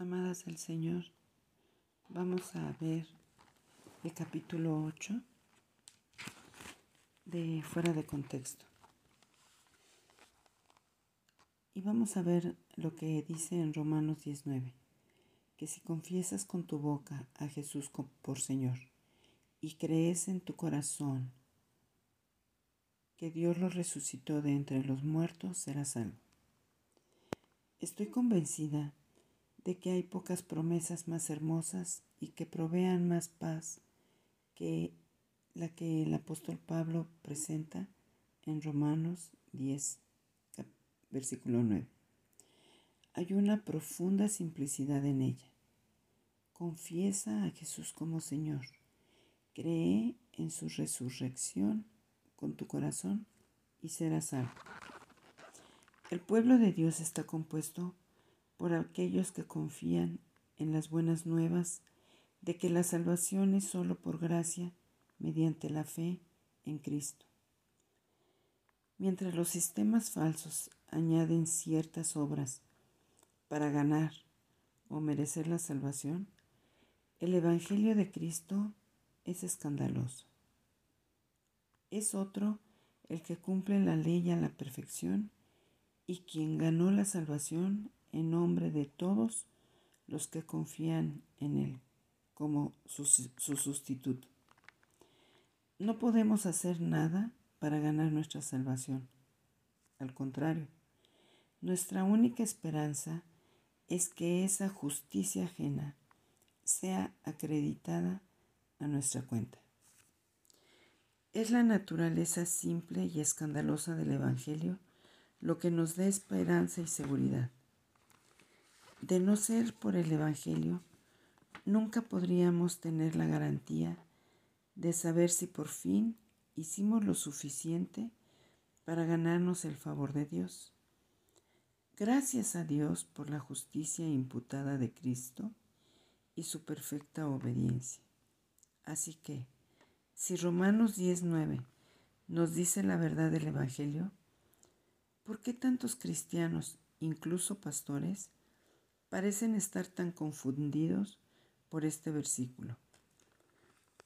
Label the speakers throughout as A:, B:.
A: Amadas del Señor, vamos a ver el capítulo 8 de Fuera de Contexto. Y vamos a ver lo que dice en Romanos 19, que si confiesas con tu boca a Jesús por Señor y crees en tu corazón que Dios lo resucitó de entre los muertos, serás salvo. Estoy convencida de que hay pocas promesas más hermosas y que provean más paz que la que el apóstol Pablo presenta en Romanos 10, versículo 9. Hay una profunda simplicidad en ella. Confiesa a Jesús como Señor. Cree en su resurrección con tu corazón y serás salvo. El pueblo de Dios está compuesto por aquellos que confían en las buenas nuevas de que la salvación es solo por gracia mediante la fe en Cristo. Mientras los sistemas falsos añaden ciertas obras para ganar o merecer la salvación, el Evangelio de Cristo es escandaloso. Es otro el que cumple la ley a la perfección y quien ganó la salvación en nombre de todos los que confían en Él como su, sustituto. No podemos hacer nada para ganar nuestra salvación. Al contrario, nuestra única esperanza es que esa justicia ajena sea acreditada a nuestra cuenta. Es la naturaleza simple y escandalosa del Evangelio lo que nos da esperanza y seguridad. De no ser por el Evangelio, nunca podríamos tener la garantía de saber si por fin hicimos lo suficiente para ganarnos el favor de Dios. Gracias a Dios por la justicia imputada de Cristo y su perfecta obediencia. Así que, si Romanos 19 nos dice la verdad del Evangelio, ¿por qué tantos cristianos, incluso pastores, parecen estar tan confundidos por este versículo.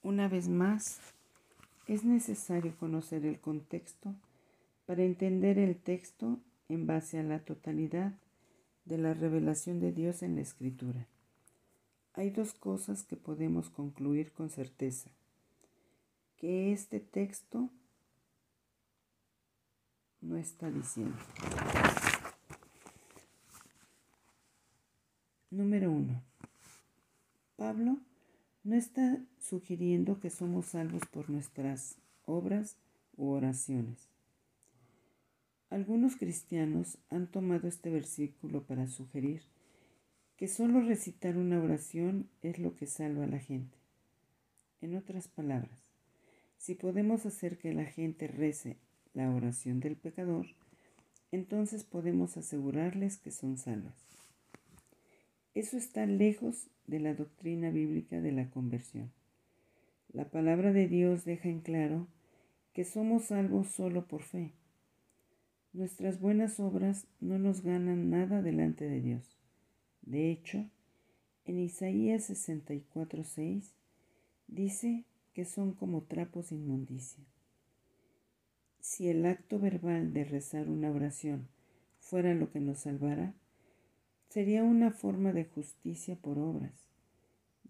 A: Una vez más, es necesario conocer el contexto para entender el texto en base a la totalidad de la revelación de Dios en la Escritura. Hay dos cosas que podemos concluir con certeza. Que este texto no está diciendo. Número uno. Pablo no está sugiriendo que somos salvos por nuestras obras u oraciones. Algunos cristianos han tomado este versículo para sugerir que solo recitar una oración es lo que salva a la gente. En otras palabras, si podemos hacer que la gente rece la oración del pecador, entonces podemos asegurarles que son salvas. Eso está lejos de la doctrina bíblica de la conversión. La palabra de Dios deja en claro que somos salvos solo por fe. Nuestras buenas obras no nos ganan nada delante de Dios. De hecho, en Isaías 64:6 dice que son como trapos inmundicia. Si el acto verbal de rezar una oración fuera lo que nos salvara, sería una forma de justicia por obras.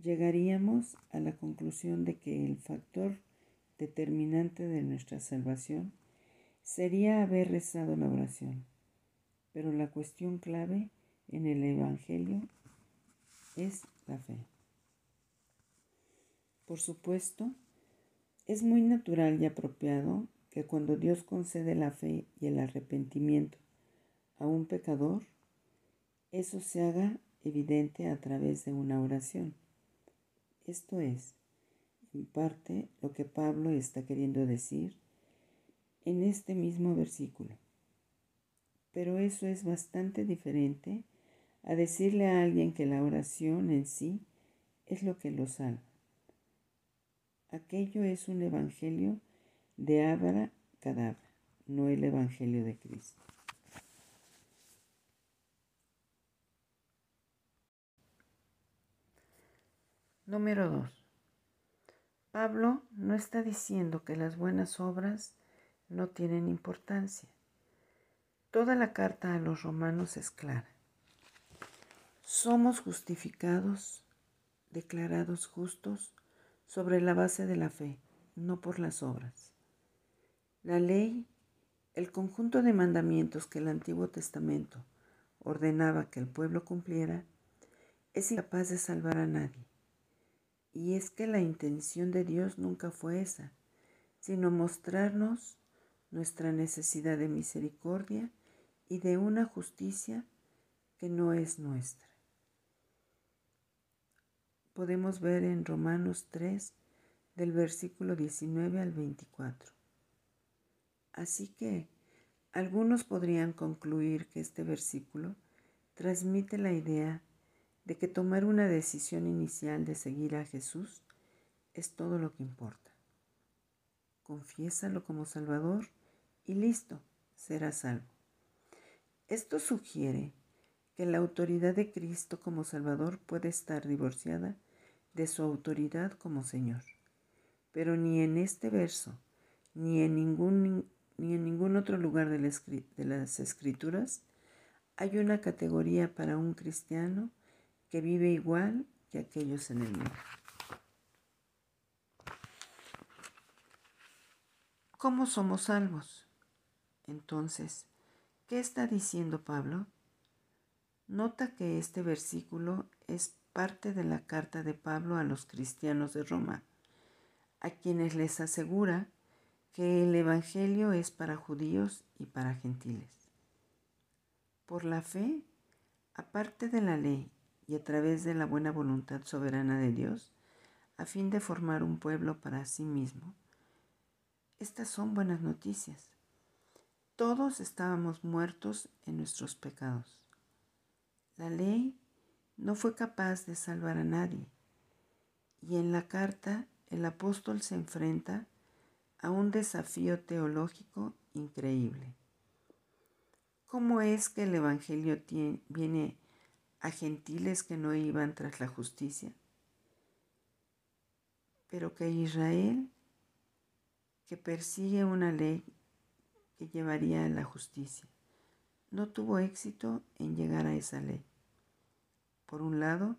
A: Llegaríamos a la conclusión de que el factor determinante de nuestra salvación sería haber rezado la oración. Pero la cuestión clave en el Evangelio es la fe. Por supuesto, es muy natural y apropiado que cuando Dios concede la fe y el arrepentimiento a un pecador, eso se haga evidente a través de una oración. Esto es, en parte, lo que Pablo está queriendo decir en este mismo versículo. Pero eso es bastante diferente a decirle a alguien que la oración en sí es lo que lo salva. Aquello es un evangelio de abra cadabra, no el evangelio de Cristo. Número 2. Pablo no está diciendo que las buenas obras no tienen importancia. Toda la carta a los romanos es clara. Somos justificados, declarados justos sobre la base de la fe, no por las obras. La ley, el conjunto de mandamientos que el Antiguo Testamento ordenaba que el pueblo cumpliera, es incapaz de salvar a nadie. Y es que la intención de Dios nunca fue esa, sino mostrarnos nuestra necesidad de misericordia y de una justicia que no es nuestra. Podemos ver en Romanos 3 del versículo 19 al 24. Así que algunos podrían concluir que este versículo transmite la idea de que tomar una decisión inicial de seguir a Jesús es todo lo que importa. Confiésalo como Salvador y listo, será salvo. Esto sugiere que la autoridad de Cristo como Salvador puede estar divorciada de su autoridad como Señor. Pero ni en este verso, ni en ningún, ni en ningún otro lugar de las Escrituras hay una categoría para un cristiano que vive igual que aquellos en el mundo. ¿Cómo somos salvos? Entonces, ¿qué está diciendo Pablo? Nota que este versículo es parte de la carta de Pablo a los cristianos de Roma, a quienes les asegura que el Evangelio es para judíos y para gentiles. Por la fe, aparte de la ley y a través de la buena voluntad soberana de Dios, a fin de formar un pueblo para sí mismo. Estas son buenas noticias. Todos estábamos muertos en nuestros pecados. La ley no fue capaz de salvar a nadie. Y en la carta el apóstol se enfrenta a un desafío teológico increíble. ¿Cómo es que el Evangelio viene a gentiles que no iban tras la justicia, pero que Israel, que persigue una ley que llevaría a la justicia, no tuvo éxito en llegar a esa ley. Por un lado,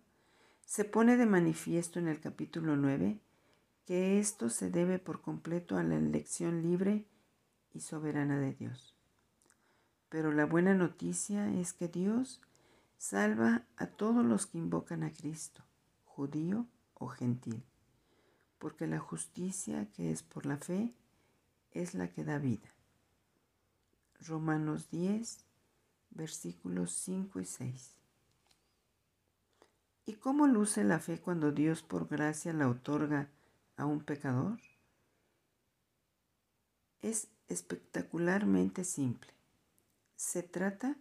A: se pone de manifiesto en el capítulo 9 que esto se debe por completo a la elección libre y soberana de Dios. Pero la buena noticia es que Dios Salva a todos los que invocan a Cristo, judío o gentil, porque la justicia que es por la fe es la que da vida. Romanos 10, versículos 5 y 6. ¿Y cómo luce la fe cuando Dios por gracia la otorga a un pecador? Es espectacularmente simple. Se trata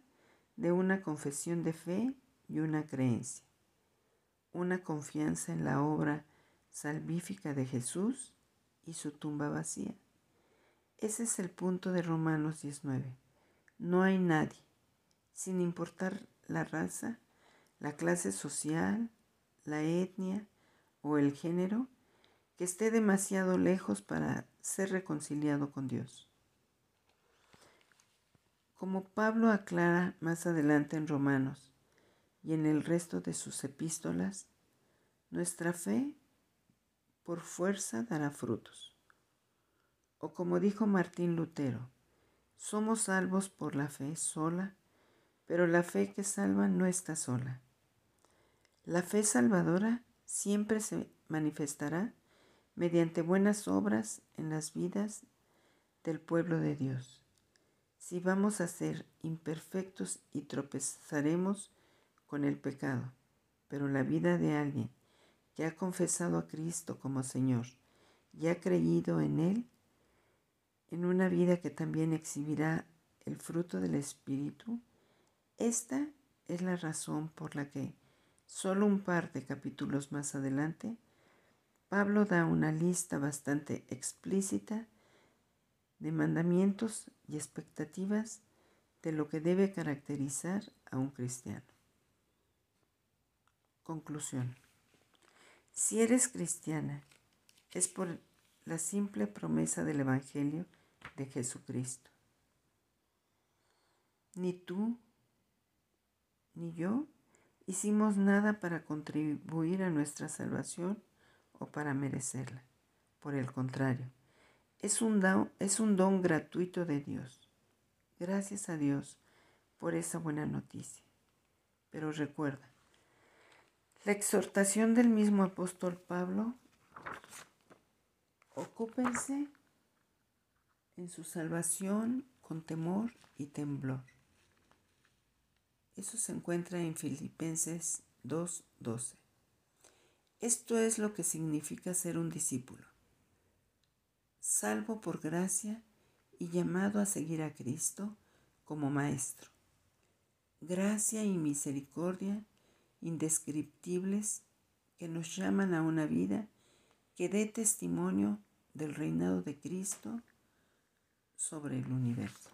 A: de una confesión de fe y una creencia, una confianza en la obra salvífica de Jesús y su tumba vacía. Ese es el punto de Romanos 19. No hay nadie, sin importar la raza, la clase social, la etnia o el género, que esté demasiado lejos para ser reconciliado con Dios. Como Pablo aclara más adelante en Romanos y en el resto de sus epístolas, nuestra fe por fuerza dará frutos. O como dijo Martín Lutero, somos salvos por la fe sola, pero la fe que salva no está sola. La fe salvadora siempre se manifestará mediante buenas obras en las vidas del pueblo de Dios. Si vamos a ser imperfectos y tropezaremos con el pecado, pero la vida de alguien que ha confesado a Cristo como Señor y ha creído en Él, en una vida que también exhibirá el fruto del Espíritu, esta es la razón por la que, solo un par de capítulos más adelante, Pablo da una lista bastante explícita de mandamientos y expectativas de lo que debe caracterizar a un cristiano. Conclusión. Si eres cristiana, es por la simple promesa del Evangelio de Jesucristo. Ni tú ni yo hicimos nada para contribuir a nuestra salvación o para merecerla. Por el contrario, es un, don, es un don gratuito de Dios. Gracias a Dios por esa buena noticia. Pero recuerda, la exhortación del mismo apóstol Pablo, ocúpense en su salvación con temor y temblor. Eso se encuentra en Filipenses 2.12. Esto es lo que significa ser un discípulo, salvo por gracia y llamado a seguir a Cristo como Maestro. Gracia y misericordia indescriptibles que nos llaman a una vida que dé testimonio del reinado de Cristo sobre el universo.